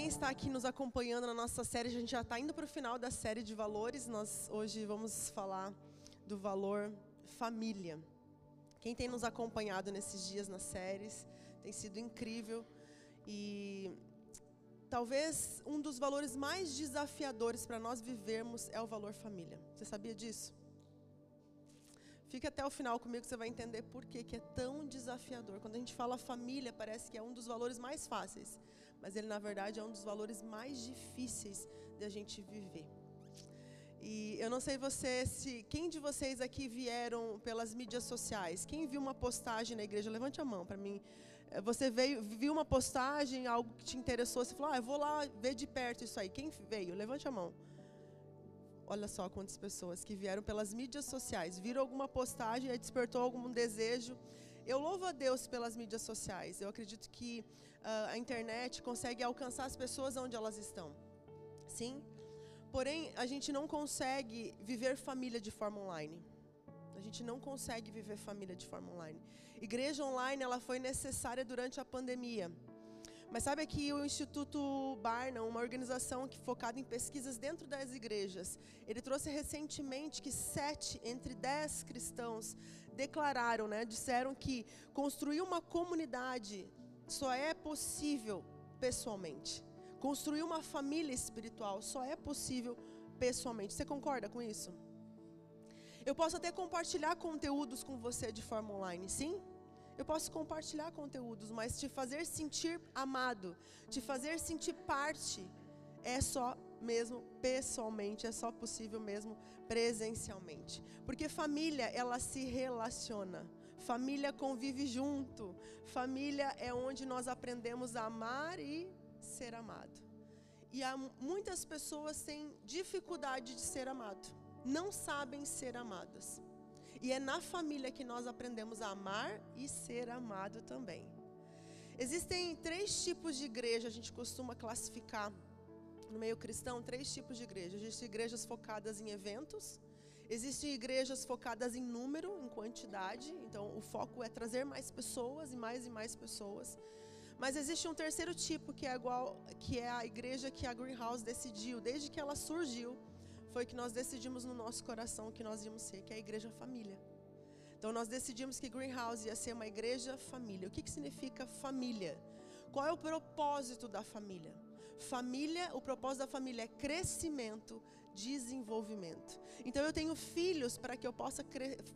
Quem está aqui nos acompanhando na nossa série, a gente já está indo para o final da série de valores. Nós hoje vamos falar do valor família. Quem tem nos acompanhado nesses dias nas séries tem sido incrível e talvez um dos valores mais desafiadores para nós vivermos é o valor família. Você sabia disso? Fique até o final comigo que você vai entender por que, que é tão desafiador. Quando a gente fala família, parece que é um dos valores mais fáceis, mas ele na verdade é um dos valores mais difíceis de a gente viver. E eu não sei você se quem de vocês aqui vieram pelas mídias sociais. Quem viu uma postagem na igreja, levante a mão para mim. Eh, você veio, viu uma postagem, algo que te interessou, você falou: "Ah, eu vou lá ver de perto isso aí". Quem veio? Levante a mão. Olha só quantas pessoas que vieram pelas mídias sociais, viram alguma postagem e despertou algum desejo. Eu louvo a Deus pelas mídias sociais. Eu acredito que a internet consegue alcançar as pessoas onde elas estão. Sim? Porém, a gente não consegue viver família de forma online. A gente não consegue viver família de forma online. Igreja online, ela foi necessária durante a pandemia. Mas sabe que o Instituto Barna, uma organização que focada em pesquisas dentro das igrejas, ele trouxe recentemente que sete entre dez cristãos declararam, né, disseram que construir uma comunidade só é possível pessoalmente. Construir uma família espiritual só é possível pessoalmente. Você concorda com isso? Eu posso até compartilhar conteúdos com você de forma online, sim? Eu posso compartilhar conteúdos, mas te fazer sentir amado, te fazer sentir parte, é só mesmo pessoalmente, é só possível mesmo presencialmente. Porque família, ela se relaciona. Família convive junto. Família é onde nós aprendemos a amar e ser amado. E há muitas pessoas têm dificuldade de ser amado, não sabem ser amadas. E é na família que nós aprendemos a amar e ser amado também. Existem três tipos de igreja, a gente costuma classificar no meio cristão, três tipos de igreja. Existem igrejas focadas em eventos, existem igrejas focadas em número, em quantidade, então o foco é trazer mais pessoas e mais e mais pessoas. Mas existe um terceiro tipo que é igual, que é a igreja que a Greenhouse decidiu desde que ela surgiu foi que nós decidimos no nosso coração que nós íamos ser, que é a igreja família. Então nós decidimos que Greenhouse ia ser uma igreja família. O que, que significa família? Qual é o propósito da família? Família, o propósito da família é crescimento, desenvolvimento. Então eu tenho filhos para que eu possa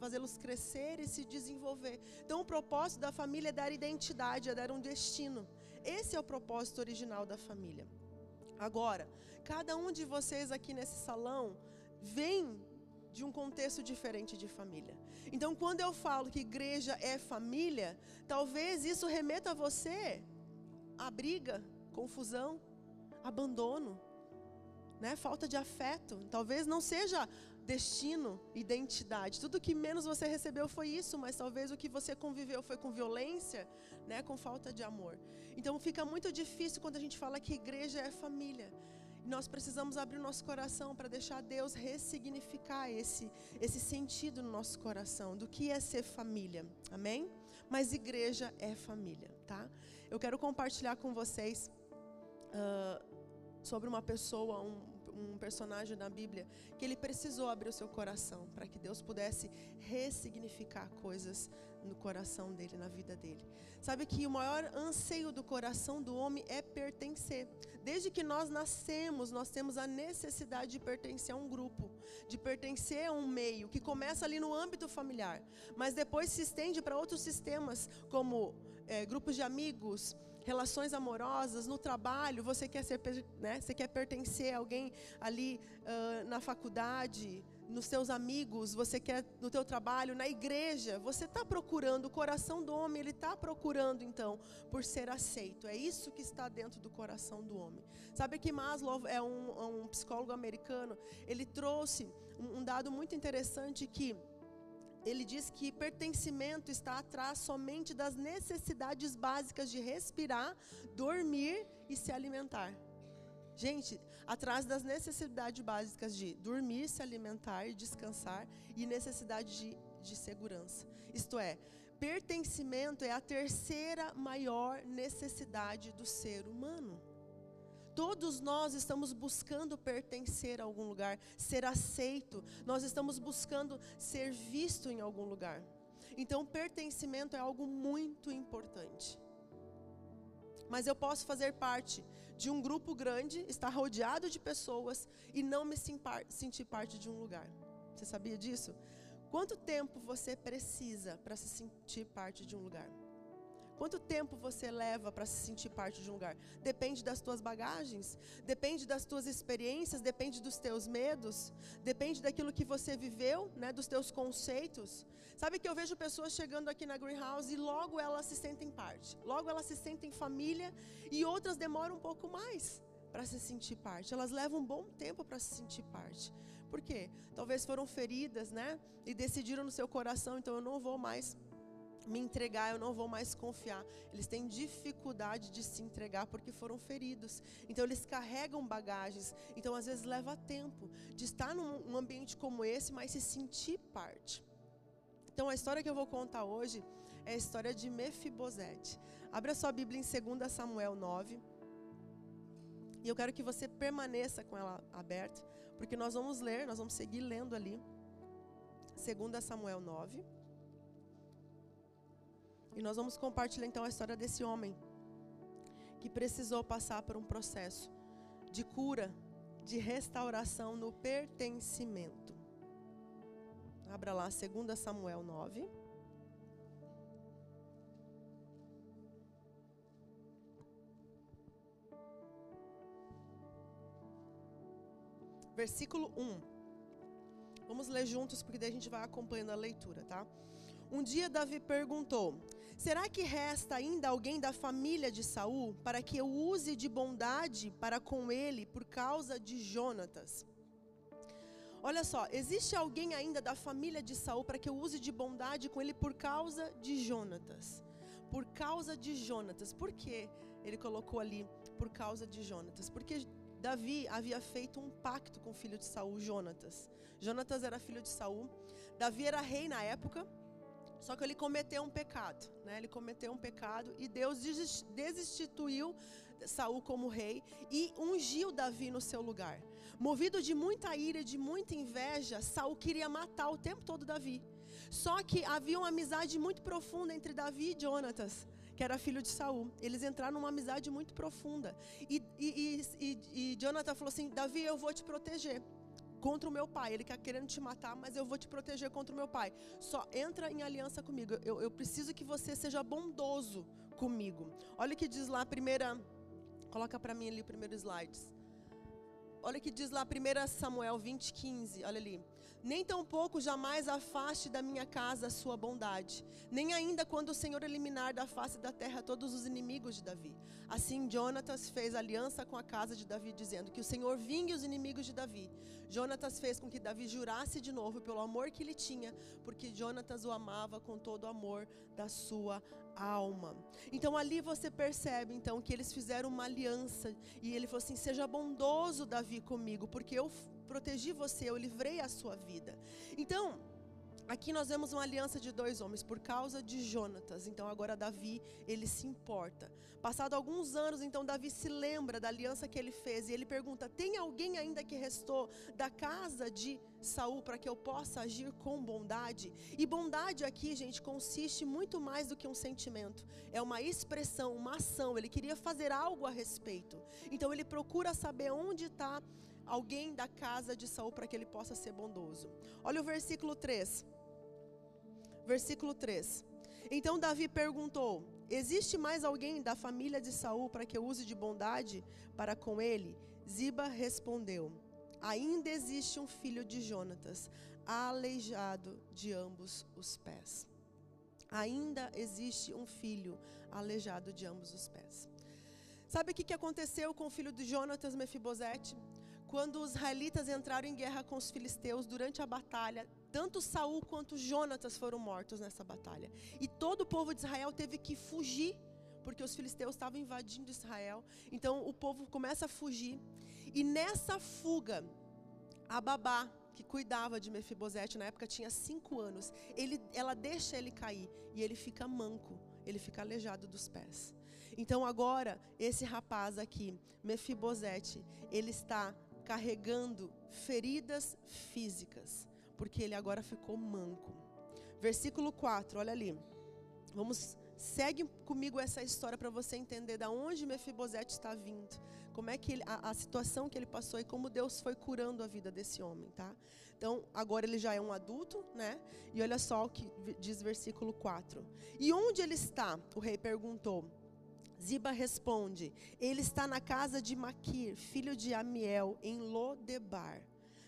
fazê-los crescer e se desenvolver. Então o propósito da família é dar identidade, é dar um destino. Esse é o propósito original da família. Agora, cada um de vocês aqui nesse salão vem de um contexto diferente de família. Então, quando eu falo que igreja é família, talvez isso remeta a você a briga, confusão, abandono, né? falta de afeto. Talvez não seja destino, identidade. Tudo que menos você recebeu foi isso, mas talvez o que você conviveu foi com violência, né? com falta de amor. Então fica muito difícil quando a gente fala que igreja é família. Nós precisamos abrir o nosso coração para deixar Deus ressignificar esse, esse sentido no nosso coração do que é ser família. Amém? Mas igreja é família, tá? Eu quero compartilhar com vocês. Uh, sobre uma pessoa, um, um personagem da Bíblia, que ele precisou abrir o seu coração para que Deus pudesse ressignificar coisas no coração dele, na vida dele. Sabe que o maior anseio do coração do homem é pertencer. Desde que nós nascemos, nós temos a necessidade de pertencer a um grupo, de pertencer a um meio, que começa ali no âmbito familiar, mas depois se estende para outros sistemas, como é, grupos de amigos relações amorosas, no trabalho, você quer ser, né, você quer pertencer a alguém ali uh, na faculdade, nos seus amigos, você quer no teu trabalho, na igreja, você está procurando, o coração do homem, ele está procurando então por ser aceito. É isso que está dentro do coração do homem. Sabe que Maslow é um, um psicólogo americano, ele trouxe um, um dado muito interessante que ele diz que pertencimento está atrás somente das necessidades básicas de respirar, dormir e se alimentar. Gente, atrás das necessidades básicas de dormir, se alimentar e descansar e necessidade de, de segurança. Isto é, pertencimento é a terceira maior necessidade do ser humano. Todos nós estamos buscando pertencer a algum lugar, ser aceito. Nós estamos buscando ser visto em algum lugar. Então, pertencimento é algo muito importante. Mas eu posso fazer parte de um grupo grande, estar rodeado de pessoas e não me sentir parte de um lugar. Você sabia disso? Quanto tempo você precisa para se sentir parte de um lugar? Quanto tempo você leva para se sentir parte de um lugar? Depende das tuas bagagens, depende das tuas experiências, depende dos teus medos, depende daquilo que você viveu, né, dos teus conceitos. Sabe que eu vejo pessoas chegando aqui na Greenhouse e logo elas se sentem parte. Logo elas se sentem família e outras demoram um pouco mais para se sentir parte. Elas levam um bom tempo para se sentir parte. Por quê? Talvez foram feridas, né? E decidiram no seu coração, então eu não vou mais me entregar, eu não vou mais confiar. Eles têm dificuldade de se entregar porque foram feridos. Então eles carregam bagagens. Então às vezes leva tempo de estar num ambiente como esse, mas se sentir parte. Então a história que eu vou contar hoje é a história de Mefibosete. Abra sua Bíblia em 2 Samuel 9. E eu quero que você permaneça com ela aberta, porque nós vamos ler, nós vamos seguir lendo ali. 2 Samuel 9. E nós vamos compartilhar então a história desse homem que precisou passar por um processo de cura, de restauração no pertencimento. Abra lá 2 Samuel 9. Versículo 1. Vamos ler juntos, porque daí a gente vai acompanhando a leitura, tá? Um dia Davi perguntou: Será que resta ainda alguém da família de Saul para que eu use de bondade para com ele por causa de Jonatas? Olha só, existe alguém ainda da família de Saul para que eu use de bondade com ele por causa de Jonatas? Por causa de Jonatas. Por que ele colocou ali por causa de Jonatas? Porque Davi havia feito um pacto com o filho de Saul, Jonatas. Jonatas era filho de Saul. Davi era rei na época. Só que ele cometeu um pecado, né? Ele cometeu um pecado e Deus destituiu Saul como rei e ungiu Davi no seu lugar. Movido de muita ira e de muita inveja, Saul queria matar o tempo todo Davi. Só que havia uma amizade muito profunda entre Davi e Jonatas, que era filho de Saul. Eles entraram numa amizade muito profunda. E, e, e, e Jonathan falou assim: Davi, eu vou te proteger contra o meu pai. Ele está querendo te matar, mas eu vou te proteger contra o meu pai. Só entra em aliança comigo. Eu, eu preciso que você seja bondoso comigo. Olha o que diz lá a primeira. Coloca para mim ali o primeiro slide. Olha o que diz lá 1 Samuel 20, 15. Olha ali. Nem tampouco jamais afaste da minha casa a sua bondade, nem ainda quando o Senhor eliminar da face da terra todos os inimigos de Davi. Assim Jonatas fez aliança com a casa de Davi, dizendo que o Senhor vingue os inimigos de Davi. Jonatas fez com que Davi jurasse de novo pelo amor que ele tinha, porque Jonatas o amava com todo o amor da sua alma. Então ali você percebe então que eles fizeram uma aliança e ele falou assim: "Seja bondoso, Davi, comigo, porque eu protegi você, eu livrei a sua vida. Então, Aqui nós vemos uma aliança de dois homens por causa de Jonatas. Então agora Davi, ele se importa. Passado alguns anos, então Davi se lembra da aliança que ele fez e ele pergunta: "Tem alguém ainda que restou da casa de Saul para que eu possa agir com bondade?" E bondade aqui, gente, consiste muito mais do que um sentimento. É uma expressão, uma ação. Ele queria fazer algo a respeito. Então ele procura saber onde está alguém da casa de Saul para que ele possa ser bondoso. Olha o versículo 3. Versículo 3. Então Davi perguntou: Existe mais alguém da família de Saul para que eu use de bondade para com ele? Ziba respondeu: Ainda existe um filho de Jonatas, aleijado de ambos os pés. Ainda existe um filho aleijado de ambos os pés. Sabe o que aconteceu com o filho de Jonatas, Mefibosete? Quando os israelitas entraram em guerra com os filisteus durante a batalha, tanto Saul quanto Jonatas foram mortos nessa batalha. E todo o povo de Israel teve que fugir, porque os filisteus estavam invadindo Israel. Então o povo começa a fugir. E nessa fuga, a babá que cuidava de Mefibosete na época tinha cinco anos. Ele, ela deixa ele cair e ele fica manco, ele fica aleijado dos pés. Então agora, esse rapaz aqui, Mefibosete, ele está carregando feridas físicas, porque ele agora ficou manco. Versículo 4, olha ali. Vamos segue comigo essa história para você entender da onde Mefibosete está vindo, como é que ele, a, a, situação que ele passou e como Deus foi curando a vida desse homem, tá? Então, agora ele já é um adulto, né? E olha só o que diz versículo 4. E onde ele está? O rei perguntou. Ziba responde: Ele está na casa de Maquir, filho de Amiel, em Lodebar.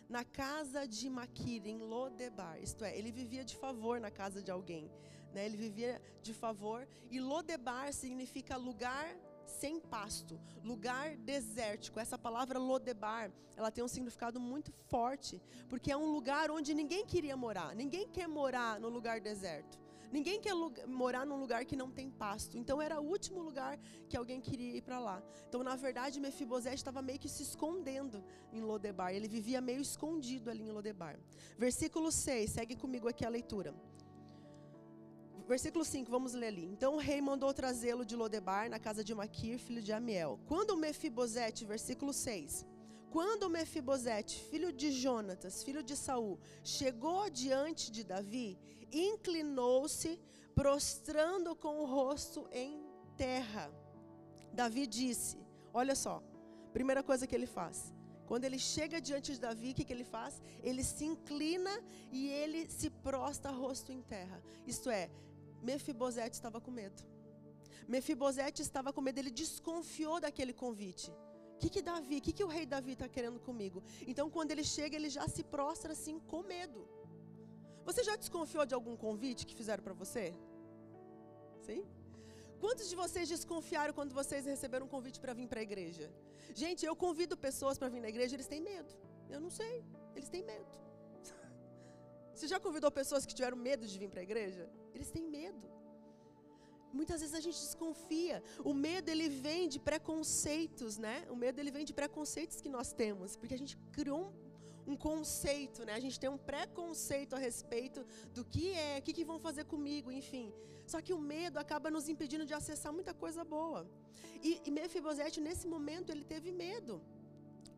Na casa de Maquir, em Lodebar. Isto é, ele vivia de favor na casa de alguém. Né? Ele vivia de favor. E Lodebar significa lugar sem pasto, lugar desértico. Essa palavra Lodebar, ela tem um significado muito forte, porque é um lugar onde ninguém queria morar. Ninguém quer morar no lugar deserto. Ninguém quer morar num lugar que não tem pasto. Então era o último lugar que alguém queria ir para lá. Então, na verdade, Mefibosete estava meio que se escondendo em Lodebar. Ele vivia meio escondido ali em Lodebar. Versículo 6, segue comigo aqui a leitura. Versículo 5, vamos ler ali. Então o rei mandou trazê-lo de Lodebar, na casa de Maquir, filho de Amiel. Quando Mefibosete, versículo 6. Quando Mefibosete, filho de Jonatas, filho de Saul, chegou diante de Davi, inclinou-se, prostrando com o rosto em terra. Davi disse: Olha só, primeira coisa que ele faz. Quando ele chega diante de Davi, o que, que ele faz? Ele se inclina e ele se prostra rosto em terra. Isto é, Mefibosete estava com medo. Mefibosete estava com medo, ele desconfiou daquele convite. O que, que Davi, o que, que o rei Davi está querendo comigo? Então, quando ele chega, ele já se prostra assim com medo. Você já desconfiou de algum convite que fizeram para você? Sim? Quantos de vocês desconfiaram quando vocês receberam um convite para vir para a igreja? Gente, eu convido pessoas para vir na igreja, eles têm medo. Eu não sei, eles têm medo. Você já convidou pessoas que tiveram medo de vir para a igreja? Eles têm medo. Muitas vezes a gente desconfia. O medo ele vem de preconceitos, né? O medo ele vem de preconceitos que nós temos, porque a gente criou um um conceito, né? A gente tem um preconceito a respeito do que é, o que, que vão fazer comigo, enfim. Só que o medo acaba nos impedindo de acessar muita coisa boa. E, e Mefibosete, nesse momento, ele teve medo.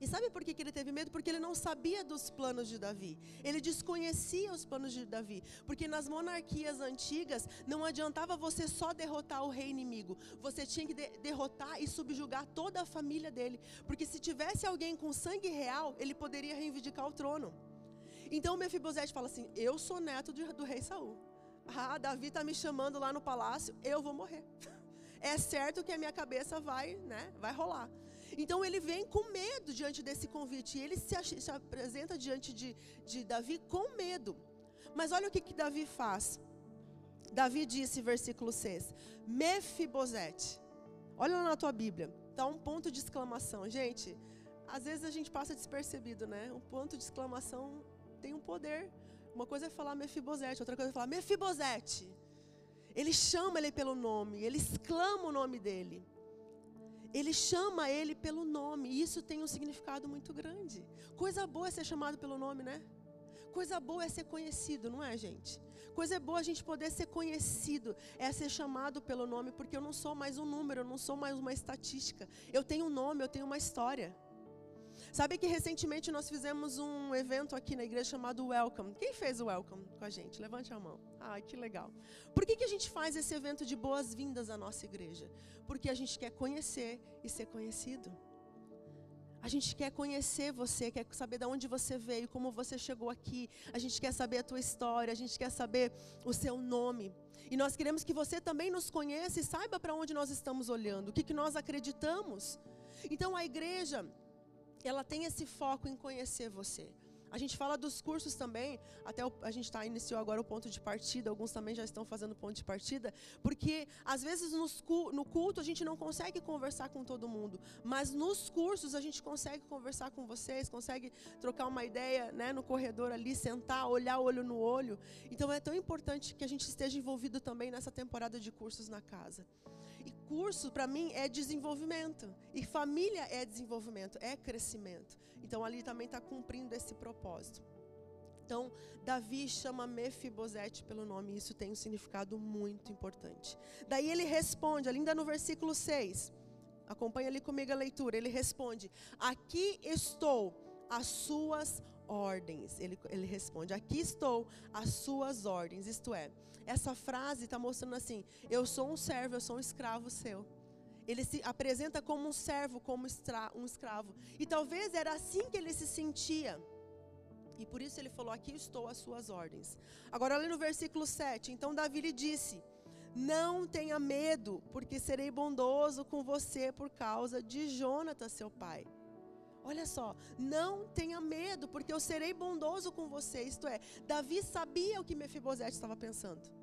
E sabe por que, ele teve medo? Porque ele não sabia dos planos de Davi. Ele desconhecia os planos de Davi. Porque nas monarquias antigas não adiantava você só derrotar o rei inimigo. Você tinha que de derrotar e subjugar toda a família dele. Porque se tivesse alguém com sangue real, ele poderia reivindicar o trono. Então Mefibosete fala assim: Eu sou neto do rei Saul. Ah, Davi está me chamando lá no palácio, eu vou morrer. É certo que a minha cabeça vai, né, vai rolar. Então ele vem com medo diante desse convite. Ele se, se apresenta diante de, de Davi com medo. Mas olha o que, que Davi faz. Davi disse, versículo 6, Mefibosete. Olha lá na tua Bíblia. Está um ponto de exclamação. Gente, às vezes a gente passa despercebido, né? Um ponto de exclamação tem um poder. Uma coisa é falar Mefibosete, outra coisa é falar Mefibosete. Ele chama ele pelo nome, ele exclama o nome dele. Ele chama ele pelo nome, e isso tem um significado muito grande. Coisa boa é ser chamado pelo nome, né? Coisa boa é ser conhecido, não é, gente? Coisa boa a gente poder ser conhecido, é ser chamado pelo nome, porque eu não sou mais um número, eu não sou mais uma estatística. Eu tenho um nome, eu tenho uma história. Sabe que recentemente nós fizemos um evento aqui na igreja chamado Welcome. Quem fez o Welcome com a gente? Levante a mão. Ai, que legal. Por que, que a gente faz esse evento de boas-vindas à nossa igreja? Porque a gente quer conhecer e ser conhecido. A gente quer conhecer você, quer saber de onde você veio, como você chegou aqui. A gente quer saber a tua história, a gente quer saber o seu nome. E nós queremos que você também nos conheça e saiba para onde nós estamos olhando, o que, que nós acreditamos. Então a igreja, ela tem esse foco em conhecer você. A gente fala dos cursos também, até a gente está iniciou agora o ponto de partida, alguns também já estão fazendo ponto de partida, porque às vezes nos, no culto a gente não consegue conversar com todo mundo, mas nos cursos a gente consegue conversar com vocês, consegue trocar uma ideia né, no corredor ali, sentar, olhar olho no olho. Então é tão importante que a gente esteja envolvido também nessa temporada de cursos na casa. E curso, para mim, é desenvolvimento. E família é desenvolvimento, é crescimento. Então ali também está cumprindo esse propósito. Então, Davi chama Mefibosete pelo nome, e isso tem um significado muito importante. Daí ele responde, ainda no versículo 6, acompanha ali comigo a leitura, ele responde: Aqui estou, as suas ordens. Ele, ele responde: Aqui estou, as suas ordens. Isto é, essa frase está mostrando assim: Eu sou um servo, eu sou um escravo seu. Ele se apresenta como um servo, como um escravo. E talvez era assim que ele se sentia. E por isso ele falou: Aqui estou as suas ordens. Agora, ali no versículo 7, então Davi lhe disse: Não tenha medo, porque serei bondoso com você por causa de Jonatas, seu pai. Olha só, não tenha medo, porque eu serei bondoso com você. Isto é, Davi sabia o que Mefibosete estava pensando.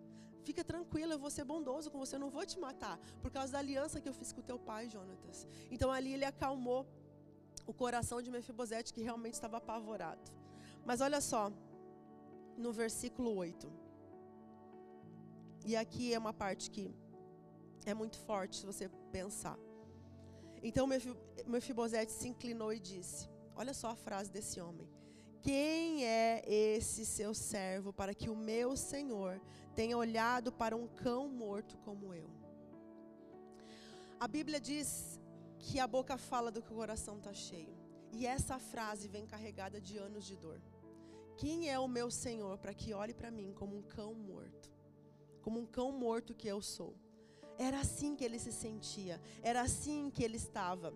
Fica tranquilo, eu vou ser bondoso com você, eu não vou te matar, por causa da aliança que eu fiz com teu pai, Jonatas. Então ali ele acalmou o coração de Mefibosete, que realmente estava apavorado. Mas olha só, no versículo 8. E aqui é uma parte que é muito forte se você pensar. Então Mefibosete se inclinou e disse: Olha só a frase desse homem. Quem é esse seu servo para que o meu senhor tenha olhado para um cão morto como eu? A Bíblia diz que a boca fala do que o coração está cheio. E essa frase vem carregada de anos de dor. Quem é o meu Senhor para que olhe para mim como um cão morto? Como um cão morto que eu sou. Era assim que ele se sentia, era assim que ele estava.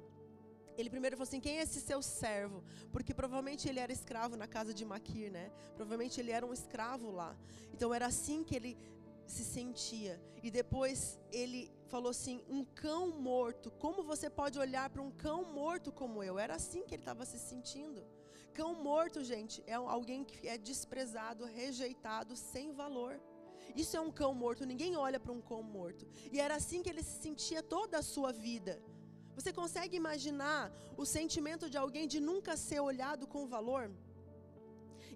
Ele primeiro falou assim: quem é esse seu servo? Porque provavelmente ele era escravo na casa de Maquir, né? Provavelmente ele era um escravo lá. Então era assim que ele se sentia. E depois ele falou assim: um cão morto. Como você pode olhar para um cão morto como eu? Era assim que ele estava se sentindo. Cão morto, gente, é alguém que é desprezado, rejeitado, sem valor. Isso é um cão morto, ninguém olha para um cão morto. E era assim que ele se sentia toda a sua vida. Você consegue imaginar o sentimento de alguém de nunca ser olhado com valor?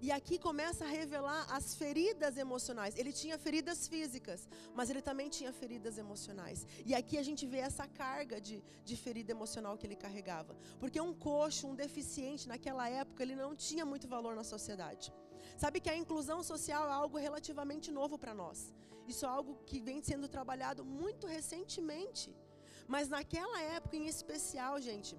E aqui começa a revelar as feridas emocionais. Ele tinha feridas físicas, mas ele também tinha feridas emocionais. E aqui a gente vê essa carga de, de ferida emocional que ele carregava. Porque um coxo, um deficiente, naquela época, ele não tinha muito valor na sociedade. Sabe que a inclusão social é algo relativamente novo para nós. Isso é algo que vem sendo trabalhado muito recentemente. Mas naquela época em especial, gente,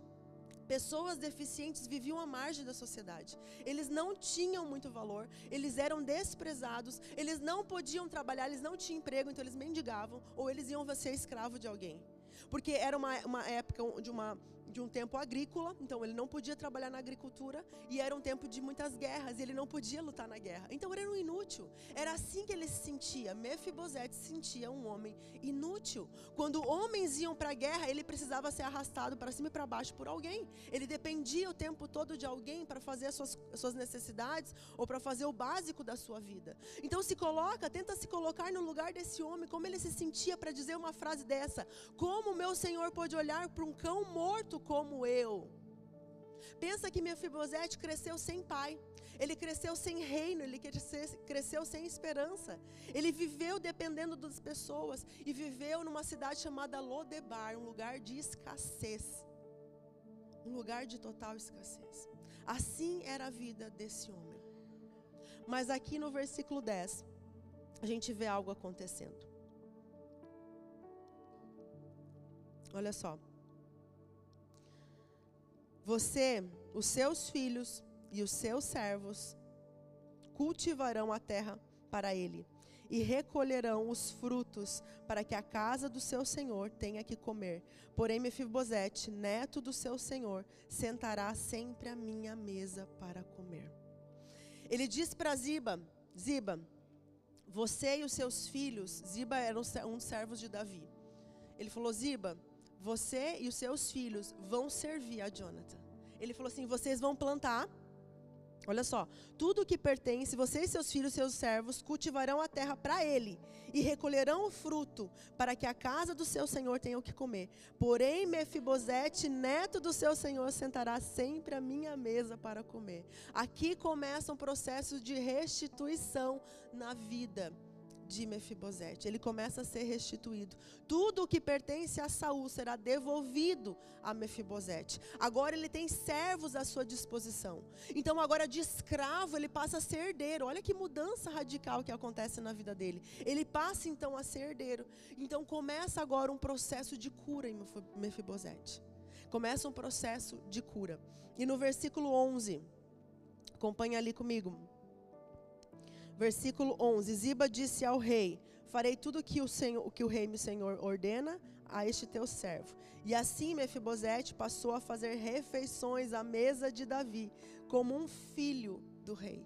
Pessoas deficientes viviam à margem da sociedade. Eles não tinham muito valor, eles eram desprezados, eles não podiam trabalhar, eles não tinham emprego, então eles mendigavam ou eles iam ser escravo de alguém. Porque era uma, uma época de uma de um tempo agrícola, então ele não podia trabalhar na agricultura e era um tempo de muitas guerras, e ele não podia lutar na guerra. Então ele era um inútil. Era assim que ele se sentia. Mefibosete se sentia um homem inútil. Quando homens iam para a guerra, ele precisava ser arrastado para cima e para baixo por alguém. Ele dependia o tempo todo de alguém para fazer as suas, as suas necessidades ou para fazer o básico da sua vida. Então se coloca, tenta se colocar no lugar desse homem, como ele se sentia para dizer uma frase dessa: Como meu Senhor pode olhar para um cão morto como eu. Pensa que Mefibosete cresceu sem pai. Ele cresceu sem reino, ele cresceu sem esperança. Ele viveu dependendo das pessoas e viveu numa cidade chamada Lodebar, um lugar de escassez. Um lugar de total escassez. Assim era a vida desse homem. Mas aqui no versículo 10, a gente vê algo acontecendo. Olha só. Você, os seus filhos e os seus servos cultivarão a terra para ele e recolherão os frutos para que a casa do seu senhor tenha que comer. Porém, Mefibosete, neto do seu senhor, sentará sempre à minha mesa para comer. Ele diz para Ziba: Ziba, você e os seus filhos, Ziba era um dos servos de Davi. Ele falou: Ziba, você e os seus filhos vão servir a Jonathan. Ele falou assim: vocês vão plantar. Olha só, tudo o que pertence, vocês seus filhos, seus servos, cultivarão a terra para ele e recolherão o fruto, para que a casa do seu senhor tenha o que comer. Porém, Mefibosete, neto do seu senhor, sentará sempre à minha mesa para comer. Aqui começa um processo de restituição na vida de Mefibosete. Ele começa a ser restituído. Tudo o que pertence a Saul será devolvido a Mefibosete. Agora ele tem servos à sua disposição. Então agora de escravo ele passa a ser herdeiro. Olha que mudança radical que acontece na vida dele. Ele passa então a ser herdeiro. Então começa agora um processo de cura em Mefibosete. Começa um processo de cura. E no versículo 11, acompanha ali comigo. Versículo 11: Ziba disse ao rei: Farei tudo que o, senhor, que o rei, meu senhor, ordena a este teu servo. E assim Mefibosete passou a fazer refeições à mesa de Davi, como um filho do rei.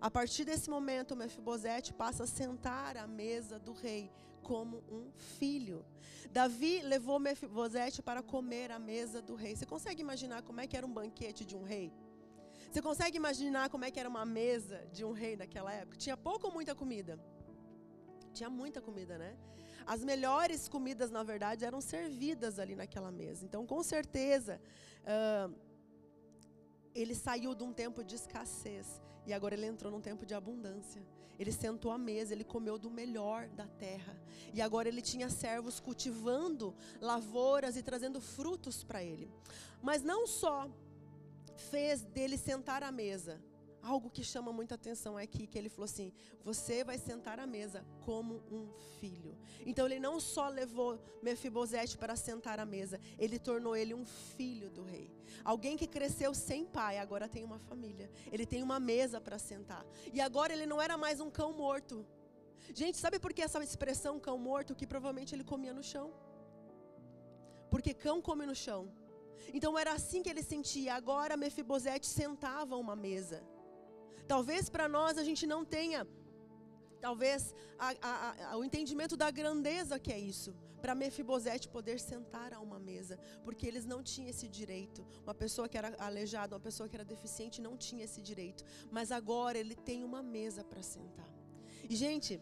A partir desse momento, Mefibosete passa a sentar à mesa do rei como um filho. Davi levou Mefibosete para comer à mesa do rei. Você consegue imaginar como é que era um banquete de um rei? Você consegue imaginar como é que era uma mesa de um rei naquela época? Tinha pouco ou muita comida? Tinha muita comida, né? As melhores comidas, na verdade, eram servidas ali naquela mesa. Então, com certeza, uh, ele saiu de um tempo de escassez e agora ele entrou num tempo de abundância. Ele sentou à mesa, ele comeu do melhor da terra. E agora ele tinha servos cultivando lavouras e trazendo frutos para ele. Mas não só fez dele sentar à mesa. Algo que chama muita atenção aqui, que ele falou assim: Você vai sentar à mesa como um filho. Então ele não só levou Mefibosete para sentar à mesa, ele tornou ele um filho do rei. Alguém que cresceu sem pai, agora tem uma família. Ele tem uma mesa para sentar. E agora ele não era mais um cão morto. Gente, sabe por que essa expressão cão morto? Que provavelmente ele comia no chão. Porque cão come no chão. Então era assim que ele sentia. Agora Mefibosete sentava a uma mesa. Talvez para nós a gente não tenha, talvez a, a, a, o entendimento da grandeza que é isso. Para Mefibosete poder sentar a uma mesa, porque eles não tinham esse direito. Uma pessoa que era aleijada, uma pessoa que era deficiente não tinha esse direito. Mas agora ele tem uma mesa para sentar. E gente,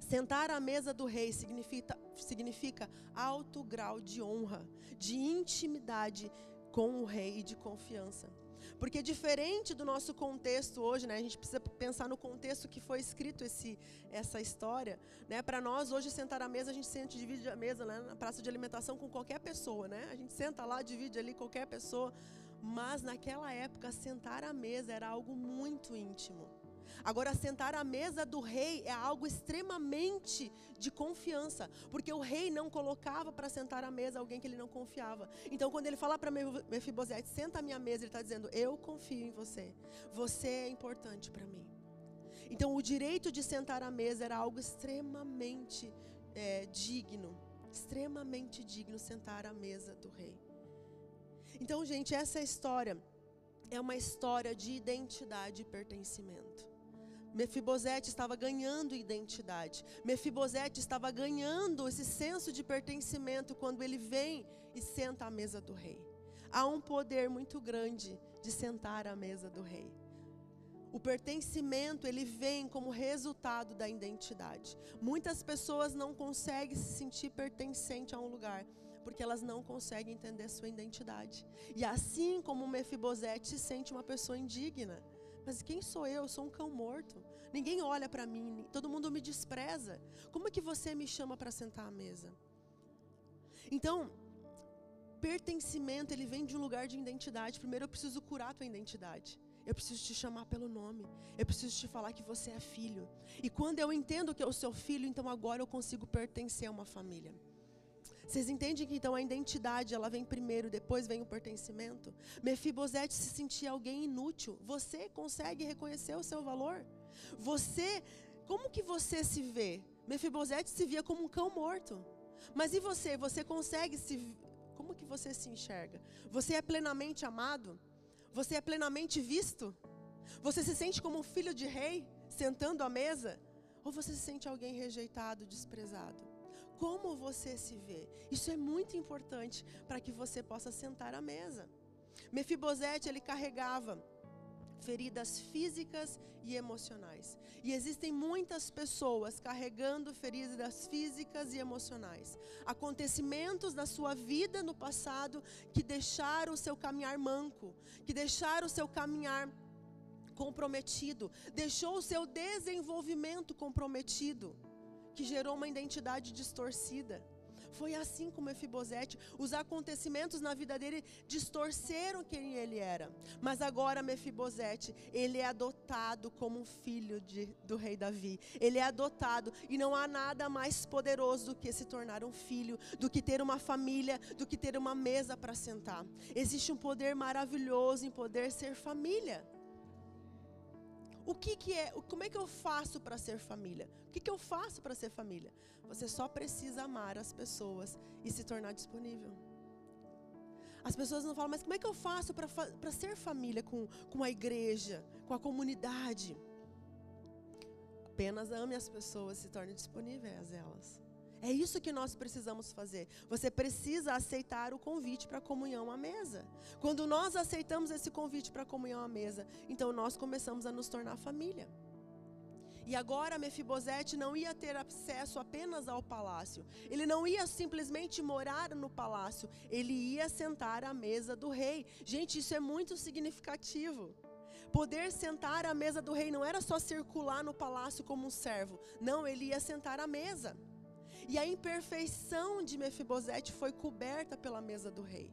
Sentar à mesa do rei significa, significa alto grau de honra, de intimidade com o rei e de confiança. Porque diferente do nosso contexto hoje, né, a gente precisa pensar no contexto que foi escrito esse, essa história. Né, Para nós, hoje, sentar à mesa, a gente sente, divide a mesa né, na praça de alimentação com qualquer pessoa. Né? A gente senta lá, divide ali qualquer pessoa. Mas naquela época, sentar à mesa era algo muito íntimo. Agora, sentar à mesa do rei é algo extremamente de confiança, porque o rei não colocava para sentar à mesa alguém que ele não confiava. Então, quando ele fala para Mefibosete, senta à minha mesa, ele está dizendo: Eu confio em você, você é importante para mim. Então, o direito de sentar à mesa era algo extremamente é, digno, extremamente digno sentar à mesa do rei. Então, gente, essa história é uma história de identidade e pertencimento. Mefibosete estava ganhando identidade. Mefibosete estava ganhando esse senso de pertencimento quando ele vem e senta à mesa do rei. Há um poder muito grande de sentar à mesa do rei. O pertencimento, ele vem como resultado da identidade. Muitas pessoas não conseguem se sentir pertencente a um lugar, porque elas não conseguem entender sua identidade. E assim como Mefibosete se sente uma pessoa indigna. Mas quem sou eu? Eu sou um cão morto. Ninguém olha para mim, todo mundo me despreza. Como é que você me chama para sentar à mesa? Então, pertencimento, ele vem de um lugar de identidade. Primeiro eu preciso curar a tua identidade. Eu preciso te chamar pelo nome. Eu preciso te falar que você é filho. E quando eu entendo que eu sou filho, então agora eu consigo pertencer a uma família. Vocês entendem que então a identidade ela vem primeiro, depois vem o pertencimento? Mefibosete se sentia alguém inútil. Você consegue reconhecer o seu valor? Você, como que você se vê? Mefibosete se via como um cão morto. Mas e você? Você consegue se como que você se enxerga? Você é plenamente amado? Você é plenamente visto? Você se sente como um filho de rei sentando à mesa? Ou você se sente alguém rejeitado, desprezado? Como você se vê. Isso é muito importante para que você possa sentar à mesa. Mefibosete, ele carregava feridas físicas e emocionais. E existem muitas pessoas carregando feridas físicas e emocionais. Acontecimentos na sua vida no passado que deixaram o seu caminhar manco, que deixaram o seu caminhar comprometido, deixou o seu desenvolvimento comprometido, que gerou uma identidade distorcida. Foi assim com Mefibosete. Os acontecimentos na vida dele distorceram quem ele era. Mas agora Mefibosete, ele é adotado como um filho de, do rei Davi. Ele é adotado e não há nada mais poderoso do que se tornar um filho, do que ter uma família, do que ter uma mesa para sentar. Existe um poder maravilhoso em poder ser família. O que, que é? Como é que eu faço para ser família? O que, que eu faço para ser família? Você só precisa amar as pessoas e se tornar disponível. As pessoas não falam, mas como é que eu faço para ser família com, com a igreja, com a comunidade? Apenas ame as pessoas e se torne disponíveis a elas. É isso que nós precisamos fazer. Você precisa aceitar o convite para a comunhão à mesa. Quando nós aceitamos esse convite para a comunhão à mesa, então nós começamos a nos tornar família. E agora Mefibosete não ia ter acesso apenas ao palácio. Ele não ia simplesmente morar no palácio, ele ia sentar à mesa do rei. Gente, isso é muito significativo. Poder sentar à mesa do rei não era só circular no palácio como um servo. Não, ele ia sentar à mesa. E a imperfeição de Mefibosete foi coberta pela mesa do rei.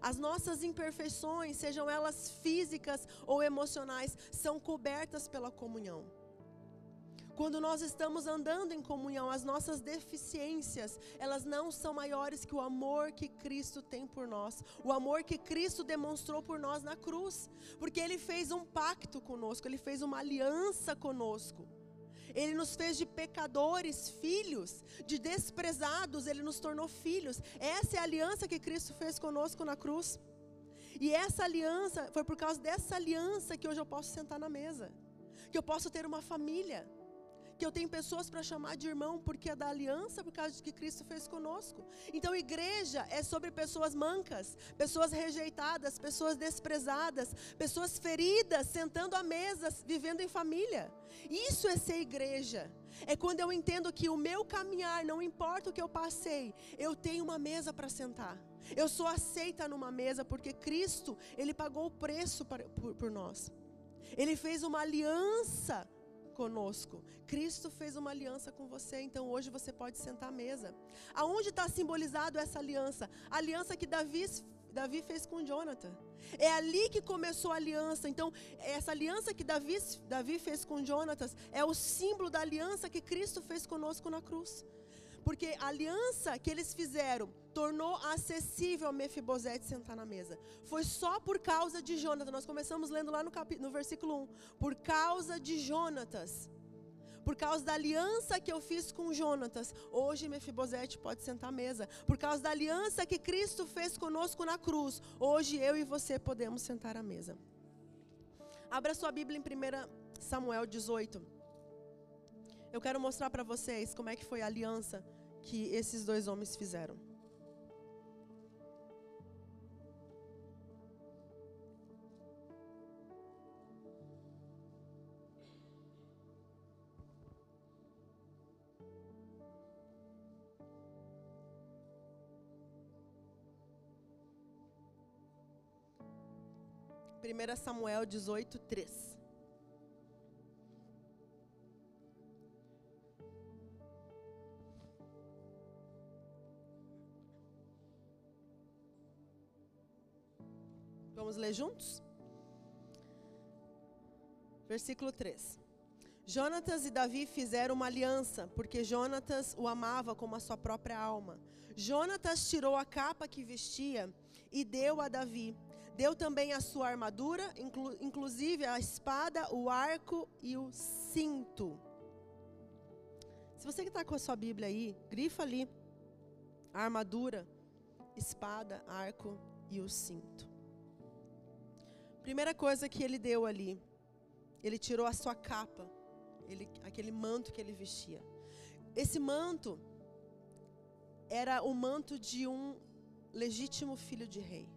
As nossas imperfeições, sejam elas físicas ou emocionais, são cobertas pela comunhão. Quando nós estamos andando em comunhão, as nossas deficiências, elas não são maiores que o amor que Cristo tem por nós, o amor que Cristo demonstrou por nós na cruz, porque Ele fez um pacto conosco, Ele fez uma aliança conosco. Ele nos fez de pecadores, filhos, de desprezados, Ele nos tornou filhos. Essa é a aliança que Cristo fez conosco na cruz. E essa aliança, foi por causa dessa aliança que hoje eu posso sentar na mesa, que eu posso ter uma família que eu tenho pessoas para chamar de irmão porque é da aliança, por causa de que Cristo fez conosco. Então, igreja é sobre pessoas mancas, pessoas rejeitadas, pessoas desprezadas, pessoas feridas, sentando à mesa, vivendo em família. Isso é ser igreja. É quando eu entendo que o meu caminhar, não importa o que eu passei, eu tenho uma mesa para sentar. Eu sou aceita numa mesa porque Cristo, Ele pagou o preço por nós. Ele fez uma aliança conosco. Cristo fez uma aliança com você, então hoje você pode sentar à mesa. Aonde está simbolizado essa aliança? A aliança que Davi, Davi fez com Jonathan. É ali que começou a aliança. Então, essa aliança que Davi, Davi fez com Jonatas é o símbolo da aliança que Cristo fez conosco na cruz. Porque a aliança que eles fizeram tornou acessível a Mefibosete sentar na mesa. Foi só por causa de Jonatas. Nós começamos lendo lá no, no versículo 1. Por causa de Jonatas. Por causa da aliança que eu fiz com Jonatas, hoje Mefibosete pode sentar à mesa. Por causa da aliança que Cristo fez conosco na cruz, hoje eu e você podemos sentar à mesa. Abra sua Bíblia em 1 Samuel 18. Eu quero mostrar para vocês como é que foi a aliança que esses dois homens fizeram. Primeira Samuel 18, 3. Vamos ler juntos? Versículo 3. Jonatas e Davi fizeram uma aliança, porque Jonatas o amava como a sua própria alma. Jonatas tirou a capa que vestia e deu a Davi. Deu também a sua armadura, inclu inclusive a espada, o arco e o cinto. Se você que está com a sua Bíblia aí, grifa ali. Armadura, espada, arco e o cinto. Primeira coisa que ele deu ali, ele tirou a sua capa, ele, aquele manto que ele vestia. Esse manto era o manto de um legítimo filho de rei.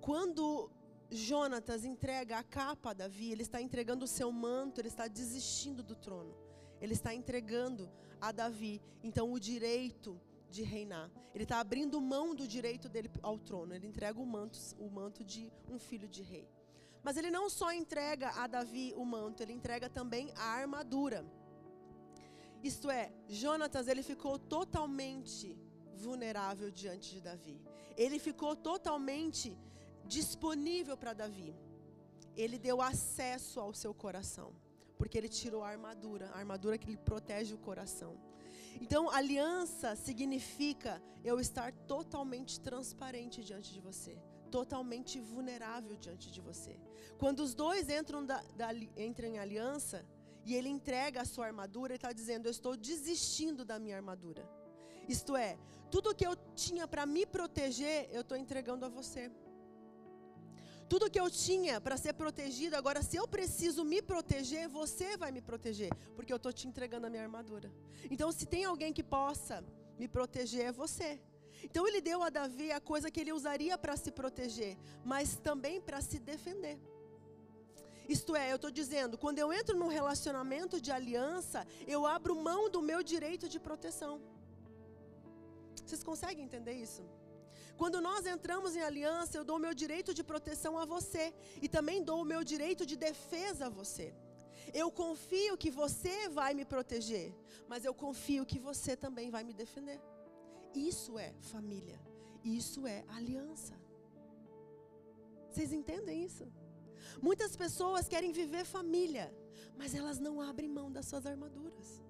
Quando Jonatas entrega a capa a Davi, ele está entregando o seu manto, ele está desistindo do trono. Ele está entregando a Davi, então, o direito de reinar. Ele está abrindo mão do direito dele ao trono. Ele entrega o manto, o manto de um filho de rei. Mas ele não só entrega a Davi o manto, ele entrega também a armadura. Isto é, Jonatas ele ficou totalmente vulnerável diante de Davi. Ele ficou totalmente disponível para Davi. Ele deu acesso ao seu coração, porque ele tirou a armadura, a armadura que lhe protege o coração. Então, aliança significa eu estar totalmente transparente diante de você, totalmente vulnerável diante de você. Quando os dois entram, da, da, entram em aliança e ele entrega a sua armadura, ele está dizendo: Eu estou desistindo da minha armadura. Isto é, tudo que eu tinha para me proteger, eu estou entregando a você. Tudo que eu tinha para ser protegido, agora se eu preciso me proteger, você vai me proteger, porque eu estou te entregando a minha armadura. Então, se tem alguém que possa me proteger, é você. Então, ele deu a Davi a coisa que ele usaria para se proteger, mas também para se defender. Isto é, eu estou dizendo, quando eu entro num relacionamento de aliança, eu abro mão do meu direito de proteção. Vocês conseguem entender isso? Quando nós entramos em aliança, eu dou o meu direito de proteção a você e também dou o meu direito de defesa a você. Eu confio que você vai me proteger, mas eu confio que você também vai me defender. Isso é família. Isso é aliança. Vocês entendem isso? Muitas pessoas querem viver família, mas elas não abrem mão das suas armaduras.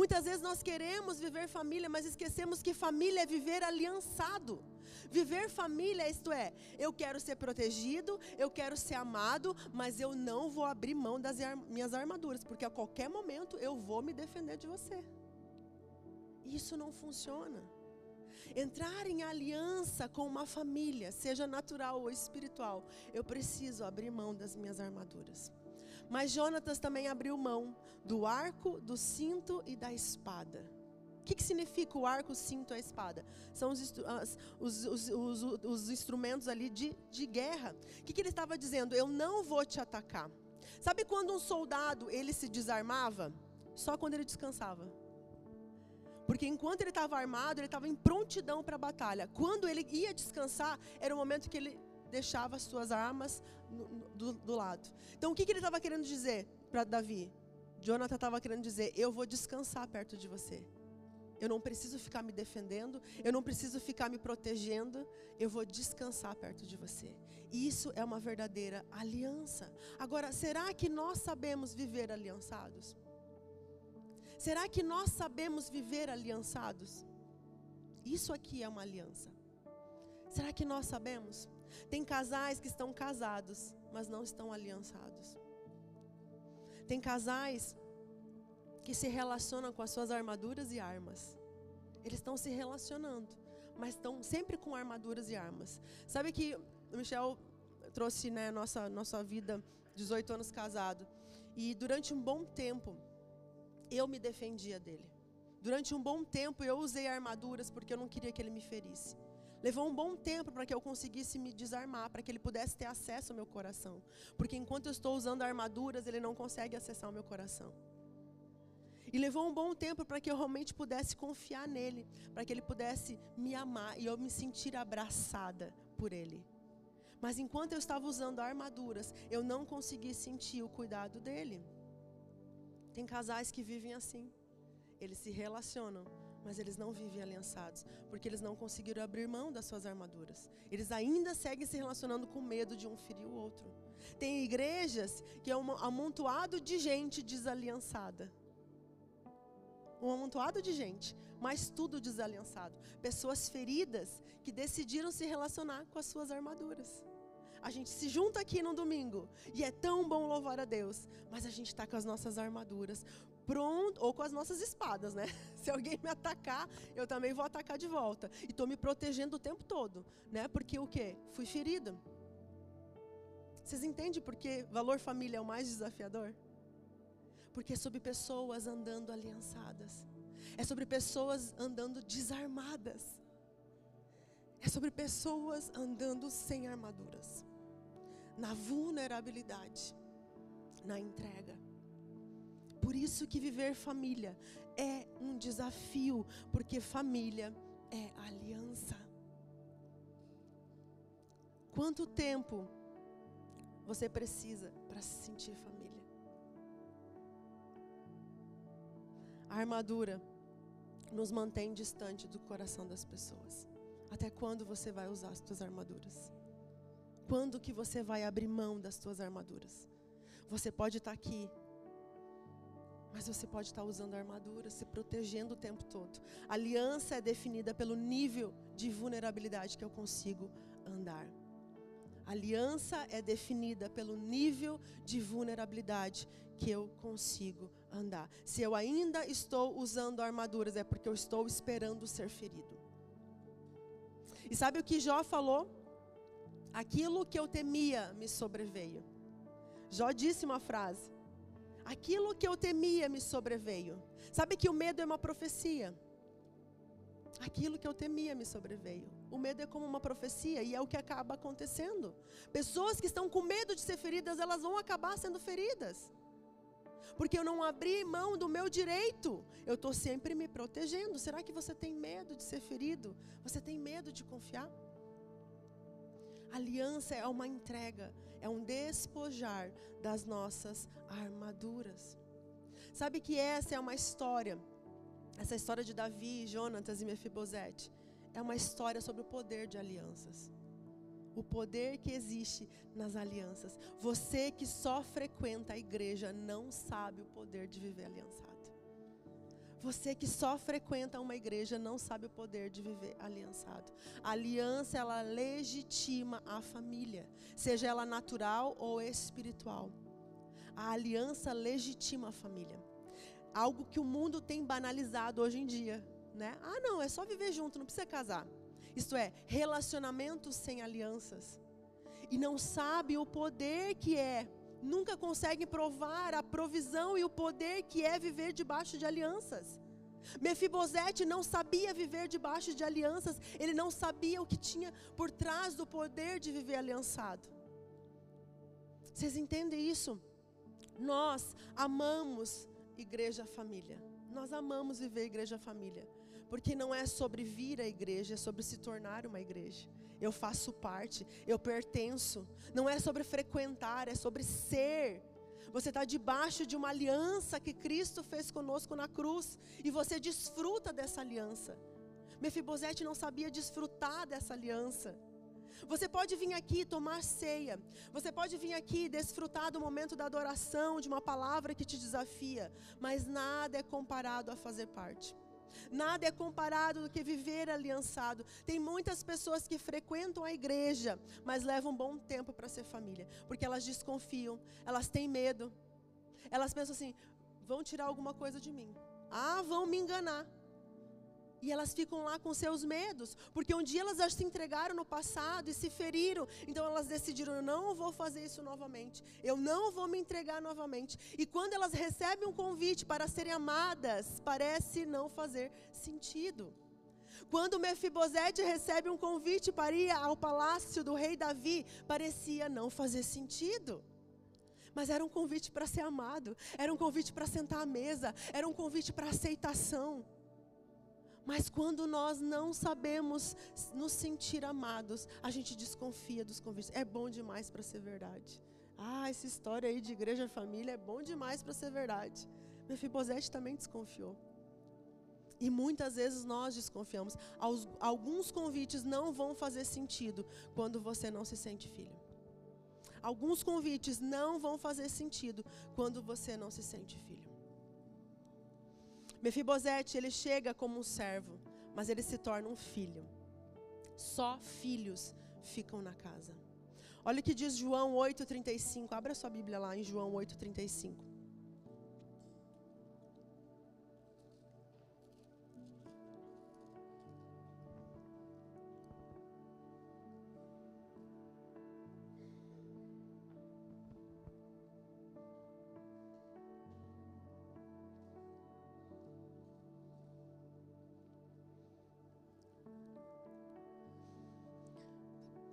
Muitas vezes nós queremos viver família, mas esquecemos que família é viver aliançado. Viver família, isto é, eu quero ser protegido, eu quero ser amado, mas eu não vou abrir mão das minhas armaduras, porque a qualquer momento eu vou me defender de você. Isso não funciona. Entrar em aliança com uma família, seja natural ou espiritual, eu preciso abrir mão das minhas armaduras. Mas Jonatas também abriu mão do arco, do cinto e da espada. O que, que significa o arco, o cinto e a espada? São os, os, os, os instrumentos ali de, de guerra. O que, que ele estava dizendo? Eu não vou te atacar. Sabe quando um soldado ele se desarmava? Só quando ele descansava. Porque enquanto ele estava armado, ele estava em prontidão para a batalha. Quando ele ia descansar, era o momento que ele deixava as suas armas no, do, do, lado. Então o que, que ele estava querendo dizer para Davi? Jonathan estava querendo dizer: Eu vou descansar perto de você. Eu não preciso ficar me defendendo, eu não preciso ficar me protegendo, eu vou descansar perto de você. Isso é uma verdadeira aliança. Agora, será que nós sabemos viver aliançados? Será que nós sabemos viver aliançados? Isso aqui é uma aliança. Será que nós sabemos? Tem casais que estão casados, mas não estão aliançados. Tem casais que se relacionam com as suas armaduras e armas. Eles estão se relacionando, mas estão sempre com armaduras e armas. Sabe que o Michel trouxe né, nossa, nossa vida, 18 anos casado. E durante um bom tempo, eu me defendia dele. Durante um bom tempo, eu usei armaduras porque eu não queria que ele me ferisse. Levou um bom tempo para que eu conseguisse me desarmar, para que ele pudesse ter acesso ao meu coração. Porque enquanto eu estou usando armaduras, ele não consegue acessar o meu coração. E levou um bom tempo para que eu realmente pudesse confiar nele, para que ele pudesse me amar e eu me sentir abraçada por ele. Mas enquanto eu estava usando armaduras, eu não consegui sentir o cuidado dele. Tem casais que vivem assim. Eles se relacionam, mas eles não vivem aliançados, porque eles não conseguiram abrir mão das suas armaduras. Eles ainda seguem se relacionando com medo de um ferir o outro. Tem igrejas que é um amontoado de gente desaliançada. Um amontoado de gente, mas tudo desaliançado. Pessoas feridas que decidiram se relacionar com as suas armaduras. A gente se junta aqui no domingo e é tão bom louvar a Deus, mas a gente está com as nossas armaduras, pronto, ou com as nossas espadas, né? Se alguém me atacar, eu também vou atacar de volta. E estou me protegendo o tempo todo, né? Porque o quê? Fui ferida. Vocês entendem por que valor família é o mais desafiador? Porque é sobre pessoas andando aliançadas. É sobre pessoas andando desarmadas. É sobre pessoas andando sem armaduras. Na vulnerabilidade, na entrega. Por isso que viver família é um desafio, porque família é aliança. Quanto tempo você precisa para se sentir família. A armadura nos mantém distante do coração das pessoas. Até quando você vai usar as suas armaduras? Quando que você vai abrir mão das suas armaduras? Você pode estar aqui, mas você pode estar usando a armadura, se protegendo o tempo todo. A aliança é definida pelo nível de vulnerabilidade que eu consigo andar. A aliança é definida pelo nível de vulnerabilidade que eu consigo andar. Se eu ainda estou usando armaduras, é porque eu estou esperando ser ferido. E sabe o que Jó falou? Aquilo que eu temia me sobreveio. Jó disse uma frase: Aquilo que eu temia me sobreveio. Sabe que o medo é uma profecia. Aquilo que eu temia me sobreveio. O medo é como uma profecia e é o que acaba acontecendo. Pessoas que estão com medo de ser feridas, elas vão acabar sendo feridas. Porque eu não abri mão do meu direito. Eu estou sempre me protegendo. Será que você tem medo de ser ferido? Você tem medo de confiar? Aliança é uma entrega, é um despojar das nossas armaduras. Sabe que essa é uma história, essa história de Davi, Jonatas e Mefibosete, é uma história sobre o poder de alianças. O poder que existe nas alianças. Você que só frequenta a igreja não sabe o poder de viver aliançado. Você que só frequenta uma igreja não sabe o poder de viver aliançado. A aliança ela legitima a família, seja ela natural ou espiritual. A aliança legitima a família. Algo que o mundo tem banalizado hoje em dia, né? Ah, não, é só viver junto, não precisa casar. Isto é, relacionamentos sem alianças. E não sabe o poder que é nunca conseguem provar a provisão e o poder que é viver debaixo de alianças. Mefibosete não sabia viver debaixo de alianças, ele não sabia o que tinha por trás do poder de viver aliançado. Vocês entendem isso? Nós amamos igreja família. Nós amamos viver igreja família, porque não é sobre vir à igreja, é sobre se tornar uma igreja eu faço parte, eu pertenço. Não é sobre frequentar, é sobre ser. Você está debaixo de uma aliança que Cristo fez conosco na cruz e você desfruta dessa aliança. Mefibosete não sabia desfrutar dessa aliança. Você pode vir aqui tomar ceia. Você pode vir aqui desfrutar do momento da adoração, de uma palavra que te desafia, mas nada é comparado a fazer parte. Nada é comparado do que viver aliançado. Tem muitas pessoas que frequentam a igreja, mas levam um bom tempo para ser família, porque elas desconfiam, elas têm medo. Elas pensam assim: vão tirar alguma coisa de mim. Ah, vão me enganar. E elas ficam lá com seus medos, porque um dia elas já se entregaram no passado e se feriram. Então elas decidiram: eu não vou fazer isso novamente. Eu não vou me entregar novamente. E quando elas recebem um convite para serem amadas, parece não fazer sentido. Quando Mefibosete recebe um convite para ir ao palácio do rei Davi, parecia não fazer sentido. Mas era um convite para ser amado, era um convite para sentar à mesa, era um convite para aceitação. Mas quando nós não sabemos nos sentir amados, a gente desconfia dos convites. É bom demais para ser verdade. Ah, essa história aí de igreja e família é bom demais para ser verdade. Mefibosete também desconfiou. E muitas vezes nós desconfiamos. Alguns convites não vão fazer sentido quando você não se sente filho. Alguns convites não vão fazer sentido quando você não se sente filho. Mefibosete, ele chega como um servo, mas ele se torna um filho. Só filhos ficam na casa. Olha o que diz João 8:35. Abra sua Bíblia lá em João 8:35.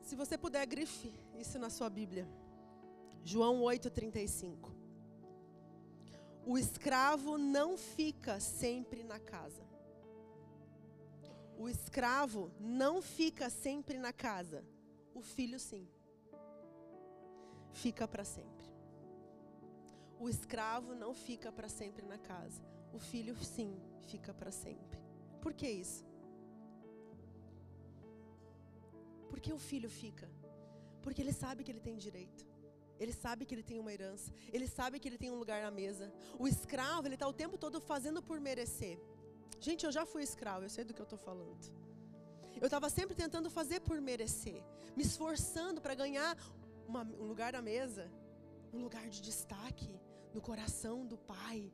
Se você puder, grife isso na sua Bíblia. João 8,35. O escravo não fica sempre na casa. O escravo não fica sempre na casa. O filho, sim. fica para sempre. O escravo não fica para sempre na casa. O filho, sim, fica para sempre. Por que isso? Por que o filho fica? Porque ele sabe que ele tem direito. Ele sabe que ele tem uma herança. Ele sabe que ele tem um lugar na mesa. O escravo, ele está o tempo todo fazendo por merecer. Gente, eu já fui escravo, eu sei do que eu estou falando. Eu estava sempre tentando fazer por merecer, me esforçando para ganhar uma, um lugar na mesa, um lugar de destaque no coração do Pai.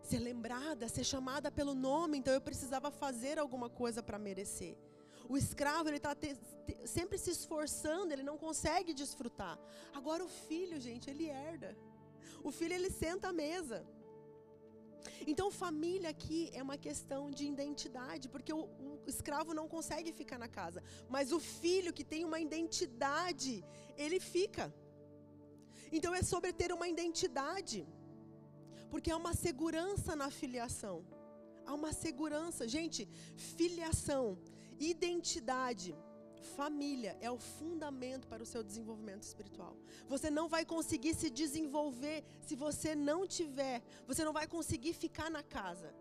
Ser lembrada, ser chamada pelo nome, então eu precisava fazer alguma coisa para merecer. O escravo, ele está sempre se esforçando, ele não consegue desfrutar. Agora o filho, gente, ele herda. O filho, ele senta à mesa. Então, família aqui é uma questão de identidade, porque o, o, escravo não consegue ficar na casa, mas o filho que tem uma identidade, ele fica. Então, é sobre ter uma identidade, porque há uma segurança na filiação. Há uma segurança, gente, filiação Identidade, família é o fundamento para o seu desenvolvimento espiritual. Você não vai conseguir se desenvolver se você não tiver, você não vai conseguir ficar na casa.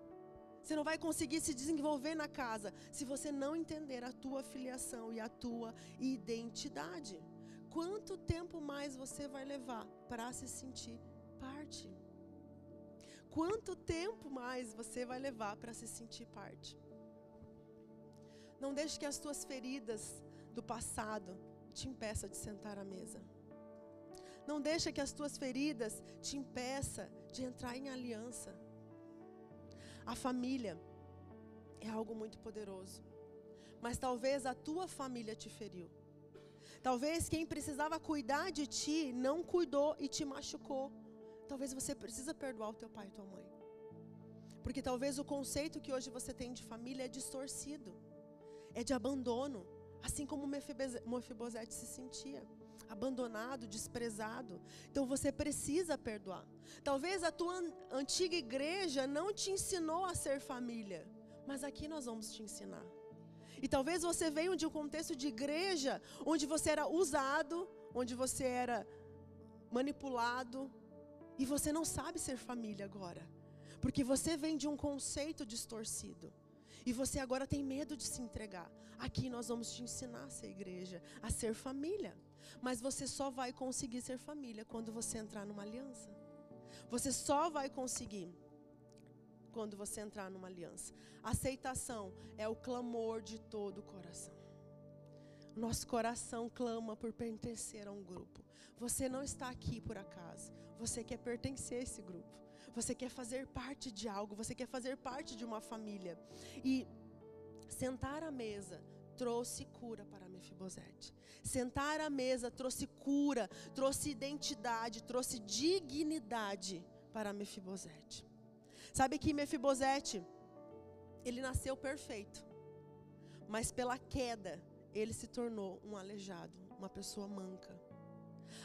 Você não vai conseguir se desenvolver na casa se você não entender a tua filiação e a tua identidade. Quanto tempo mais você vai levar para se sentir parte? Quanto tempo mais você vai levar para se sentir parte? Não deixe que as tuas feridas do passado te impeçam de sentar à mesa. Não deixe que as tuas feridas te impeçam de entrar em aliança. A família é algo muito poderoso. Mas talvez a tua família te feriu. Talvez quem precisava cuidar de ti não cuidou e te machucou. Talvez você precisa perdoar o teu pai e tua mãe. Porque talvez o conceito que hoje você tem de família é distorcido é de abandono, assim como Mefibosete se sentia, abandonado, desprezado. Então você precisa perdoar. Talvez a tua antiga igreja não te ensinou a ser família, mas aqui nós vamos te ensinar. E talvez você venha de um contexto de igreja onde você era usado, onde você era manipulado, e você não sabe ser família agora, porque você vem de um conceito distorcido. E você agora tem medo de se entregar. Aqui nós vamos te ensinar a ser igreja, a ser família. Mas você só vai conseguir ser família quando você entrar numa aliança. Você só vai conseguir quando você entrar numa aliança. Aceitação é o clamor de todo o coração. Nosso coração clama por pertencer a um grupo. Você não está aqui por acaso. Você quer pertencer a esse grupo. Você quer fazer parte de algo, você quer fazer parte de uma família. E sentar à mesa trouxe cura para Mefibosete. Sentar à mesa trouxe cura, trouxe identidade, trouxe dignidade para Mefibosete. Sabe que Mefibosete, ele nasceu perfeito, mas pela queda, ele se tornou um aleijado, uma pessoa manca.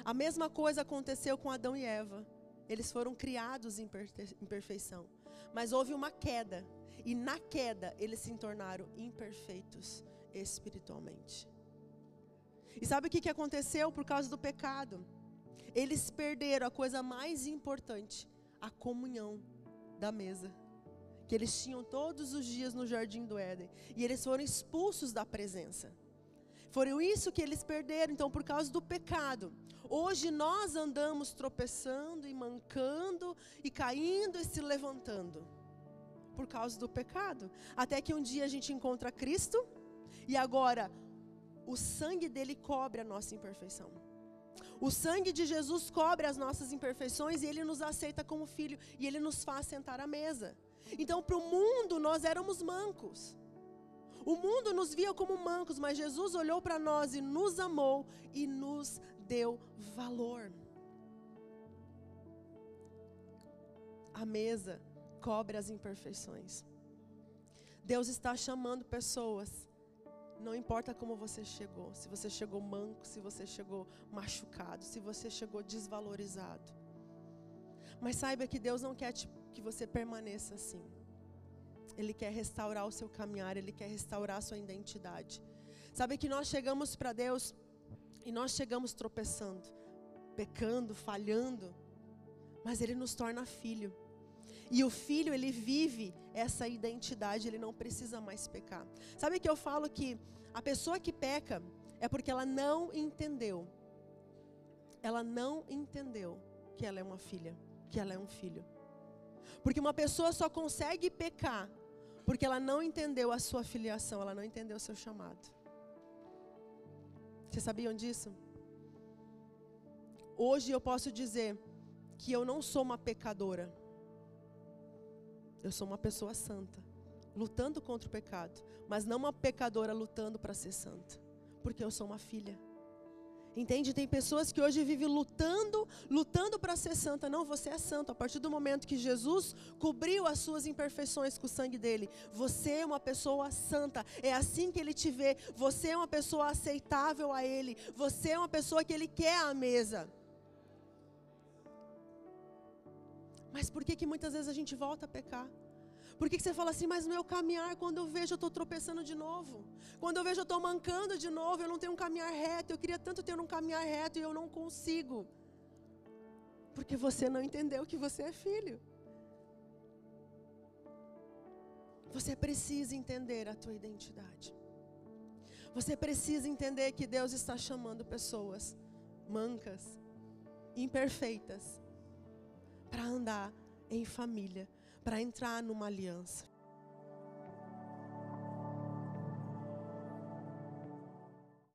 A mesma coisa aconteceu com Adão e Eva. Eles foram criados em perfeição. Mas houve uma queda. E na queda eles se tornaram imperfeitos espiritualmente. E sabe o que, aconteceu por causa do pecado? Eles perderam a coisa mais importante, a comunhão da mesa. Que eles tinham todos os dias no jardim do Éden. E eles foram expulsos da presença. Foram isso que eles perderam. Então, por causa do pecado, Hoje nós andamos tropeçando e mancando e caindo e se levantando por causa do pecado, até que um dia a gente encontra Cristo e agora o sangue dele cobre a nossa imperfeição. O sangue de Jesus cobre as nossas imperfeições e ele nos aceita como filho e ele nos faz sentar à mesa. Então, para o mundo, nós éramos mancos. O mundo nos via como mancos, mas Jesus olhou para nós e nos amou e nos deu valor. A mesa cobre as imperfeições. Deus está chamando pessoas. Não importa como você chegou, se você chegou manco, se você chegou machucado, se você chegou desvalorizado. Mas saiba que Deus não quer que você permaneça assim. Ele quer restaurar o seu caminhar, ele quer restaurar a sua identidade. Sabe que nós chegamos para Deus e nós chegamos tropeçando. pecando, falhando, mas ele nos torna filho. E o filho, ele vive essa identidade, ele não precisa mais pecar. Sabe que eu falo que a pessoa que peca é porque ela não entendeu. Ela não entendeu que ela é uma filha, que ela é um filho. Porque uma pessoa só consegue pecar porque ela não entendeu a sua filiação, ela não entendeu o seu chamado. Vocês sabiam disso? Hoje eu posso dizer que eu não sou uma pecadora. Eu sou uma pessoa santa, lutando contra o pecado, mas não uma pecadora lutando para ser santa, porque eu sou uma filha. Entende? Tem pessoas que hoje vivem lutando, lutando para ser santa. Não, você é santo. A partir do momento que Jesus cobriu as suas imperfeições com o sangue dele, você é uma pessoa santa. É assim que ele te vê. Você é uma pessoa aceitável a ele. Você é uma pessoa que ele quer à mesa. Mas por que que muitas vezes a gente volta a pecar? Por que, você fala assim, mas no meu caminhar, quando eu vejo, eu estou tropeçando de novo. Quando eu vejo, eu estou mancando de novo, eu não tenho um caminhar reto. Eu queria tanto ter um caminhar reto e eu não consigo. Porque você não entendeu que você é filho. Você precisa entender a tua identidade. Você precisa entender que Deus está chamando pessoas mancas, imperfeitas, para andar em família para entrar numa aliança.